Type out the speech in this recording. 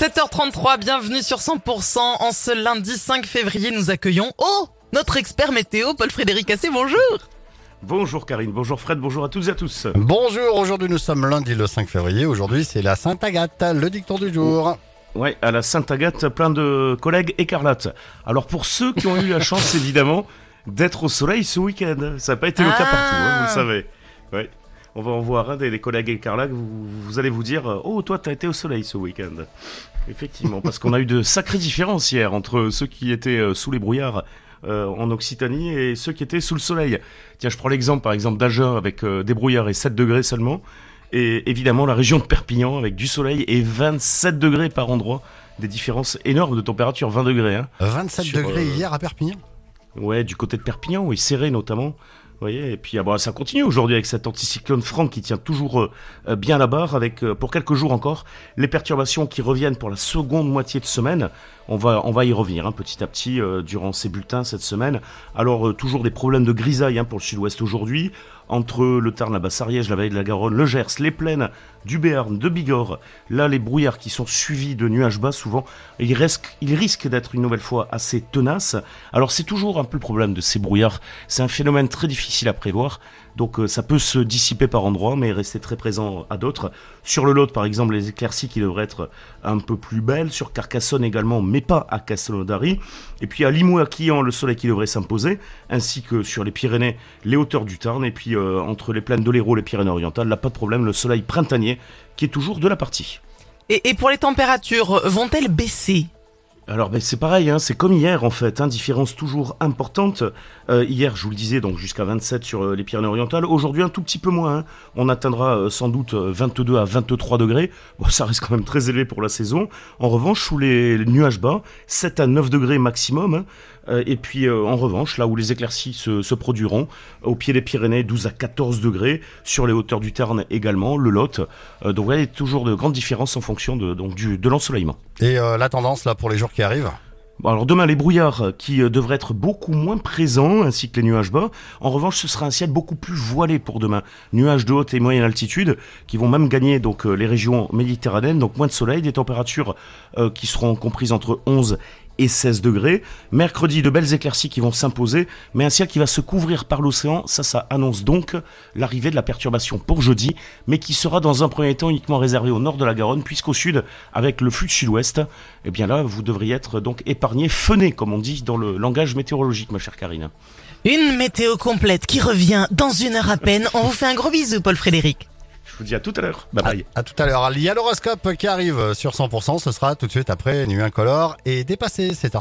7h33, bienvenue sur 100%. En ce lundi 5 février, nous accueillons, oh, notre expert météo, Paul-Frédéric Assé, bonjour Bonjour Karine, bonjour Fred, bonjour à toutes et à tous. Bonjour, aujourd'hui nous sommes lundi le 5 février. Aujourd'hui c'est la Sainte Agathe, le dicton du jour. Ouais, à la Sainte-Agathe, plein de collègues écarlates. Alors pour ceux qui ont eu la chance évidemment d'être au soleil ce week-end, ça n'a pas été le cas Ah. partout, hein, vous le savez. Ouais. On va en voir un des, des collègues écarlates, vous, vous allez vous dire euh, Oh, toi, t'as été au soleil ce week-end. Effectivement, parce qu'on a eu de sacrées différences hier entre ceux qui étaient euh, sous les brouillards euh, en Occitanie et ceux qui étaient sous le soleil. Tiens, je prends l'exemple par exemple d'Agen avec euh, des brouillards et 7 degrés seulement. Et évidemment, la région de Perpignan avec du soleil et 27 degrés par endroit. Des différences énormes de température, 20 degrés. Hein. 27 Sur, degrés euh, hier à Perpignan? Ouais, du côté de Perpignan, oui, serré notamment. Voyez, et puis ah bah, ça continue aujourd'hui avec cet anticyclone Franck qui tient toujours euh, euh, bien la barre, avec euh, pour quelques jours encore les perturbations qui reviennent pour la seconde moitié de semaine. On va, on va y revenir hein, petit à petit euh, durant ces bulletins cette semaine. Alors euh, toujours des problèmes de grisaille hein, pour le sud-ouest aujourd'hui, entre le Tarn, la Basse-Ariège, la vallée de la Garonne, le Gers, les plaines du Béarn, de Bigorre. Là, les brouillards qui sont suivis de nuages bas, souvent, ils risquent, ils risquent d'être une nouvelle fois assez tenaces. Alors c'est toujours un peu le problème de ces brouillards. C'est un phénomène très difficile à prévoir. Donc euh, ça peut se dissiper par endroits, mais rester très présent à d'autres. Sur le Lot, par exemple, les éclaircies qui devraient être un peu plus belles. Sur Carcassonne également, mais pas à Castelnaudary. Et puis à Limoux, à Quillan, le soleil qui devrait s'imposer. Ainsi que sur les Pyrénées, les hauteurs du Tarn. Et puis euh, entre les plaines de l'Hérault et les Pyrénées-Orientales, là pas de problème, le soleil printanier qui est toujours de la partie. et pour les températures, vont-elles baisser? Alors ben, c'est pareil, hein, c'est comme hier en fait, hein, différence toujours importante. Euh, hier, je vous le disais, donc jusqu'à 27 sur euh, les Pyrénées-Orientales. Aujourd'hui, un tout petit peu moins. hein. On atteindra euh, sans doute euh, 22 à 23 degrés. Bon, ça reste quand même très élevé pour la saison. En revanche, sous les nuages bas, 7 à 9 degrés maximum. et puis en revanche, là où les éclaircies se, produiront, au pied des Pyrénées, 12 à 14 degrés. Sur les hauteurs du Tarn également, le Lot. Donc il y a toujours de grandes différences en fonction de, l'ensoleillement. Et la tendance là pour les jours alors demain, les brouillards euh, qui euh, devraient être beaucoup moins présents, ainsi que les nuages bas. En revanche, ce sera un ciel beaucoup plus voilé pour demain. Nuages de haute et moyenne altitude qui vont même gagner donc euh, les régions méditerranéennes, donc moins de soleil, des températures qui seront comprises entre 11 et 16 degrés. Mercredi, de belles éclaircies qui vont s'imposer, mais un ciel qui va se couvrir par l'océan. Ça, ça annonce donc l'arrivée de la perturbation pour jeudi, mais qui sera dans un premier temps uniquement réservé au nord de la Garonne, puisqu'au sud, avec le flux de sud-ouest, eh bien là, vous devriez être donc épargné, feuné, comme on dit dans le langage météorologique, ma chère Karine. Une météo complète qui revient dans une heure à peine. On vous fait un gros bisou, Paul-Frédéric. Je vous dis à tout à l'heure. Bye bye. À tout à l'heure. Il y a l'horoscope qui arrive sur 100%. Ce sera tout de suite après Nuit Incolore et dépassé. C'est